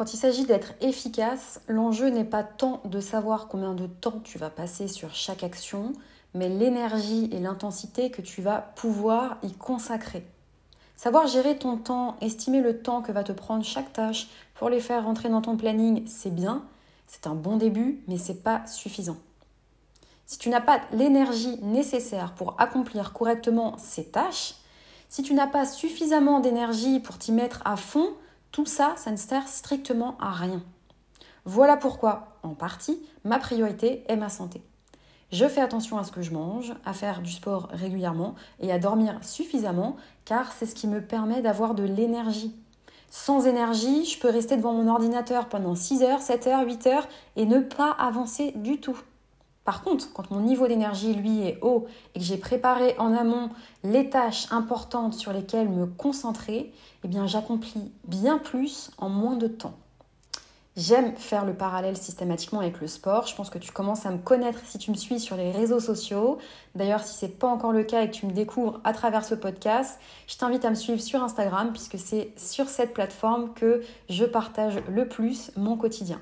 Quand il s'agit d'être efficace, l'enjeu n'est pas tant de savoir combien de temps tu vas passer sur chaque action, mais l'énergie et l'intensité que tu vas pouvoir y consacrer. Savoir gérer ton temps, estimer le temps que va te prendre chaque tâche pour les faire rentrer dans ton planning, c'est bien, c'est un bon début, mais c'est pas suffisant. Si tu n'as pas l'énergie nécessaire pour accomplir correctement ces tâches, si tu n'as pas suffisamment d'énergie pour t'y mettre à fond, tout ça, ça ne sert strictement à rien. Voilà pourquoi, en partie, ma priorité est ma santé. Je fais attention à ce que je mange, à faire du sport régulièrement et à dormir suffisamment car c'est ce qui me permet d'avoir de l'énergie. Sans énergie, je peux rester devant mon ordinateur pendant 6 heures, 7 heures, 8 heures et ne pas avancer du tout. Par contre, quand mon niveau d'énergie, lui, est haut et que j'ai préparé en amont les tâches importantes sur lesquelles me concentrer, eh bien, j'accomplis bien plus en moins de temps. J'aime faire le parallèle systématiquement avec le sport. Je pense que tu commences à me connaître si tu me suis sur les réseaux sociaux. D'ailleurs, si ce n'est pas encore le cas et que tu me découvres à travers ce podcast, je t'invite à me suivre sur Instagram puisque c'est sur cette plateforme que je partage le plus mon quotidien.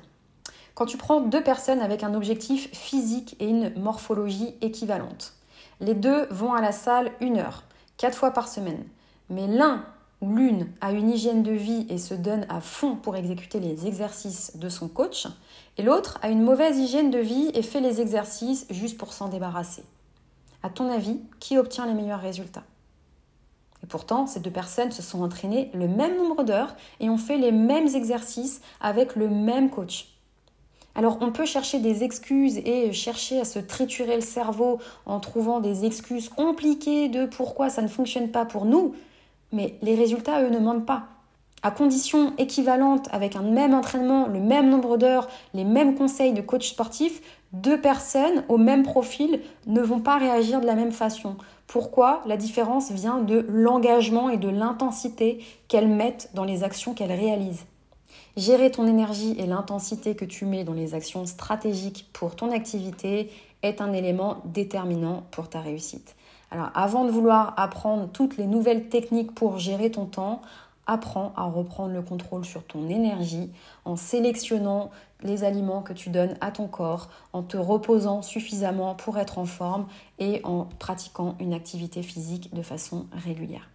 Quand tu prends deux personnes avec un objectif physique et une morphologie équivalente, les deux vont à la salle une heure, quatre fois par semaine. Mais l'un ou l'une a une hygiène de vie et se donne à fond pour exécuter les exercices de son coach, et l'autre a une mauvaise hygiène de vie et fait les exercices juste pour s'en débarrasser. À ton avis, qui obtient les meilleurs résultats? Et pourtant, ces deux personnes se sont entraînées le même nombre d'heures et ont fait les mêmes exercices avec le même coach. Alors on peut chercher des excuses et chercher à se triturer le cerveau en trouvant des excuses compliquées de pourquoi ça ne fonctionne pas pour nous, mais les résultats, eux, ne mentent pas. À condition équivalente, avec un même entraînement, le même nombre d'heures, les mêmes conseils de coach sportif, deux personnes au même profil ne vont pas réagir de la même façon. Pourquoi? La différence vient de l'engagement et de l'intensité qu'elles mettent dans les actions qu'elles réalisent. Gérer ton énergie et l'intensité que tu mets dans les actions stratégiques pour ton activité est un élément déterminant pour ta réussite. Alors avant de vouloir apprendre toutes les nouvelles techniques pour gérer ton temps, apprends à reprendre le contrôle sur ton énergie en sélectionnant les aliments que tu donnes à ton corps, en te reposant suffisamment pour être en forme et en pratiquant une activité physique de façon régulière.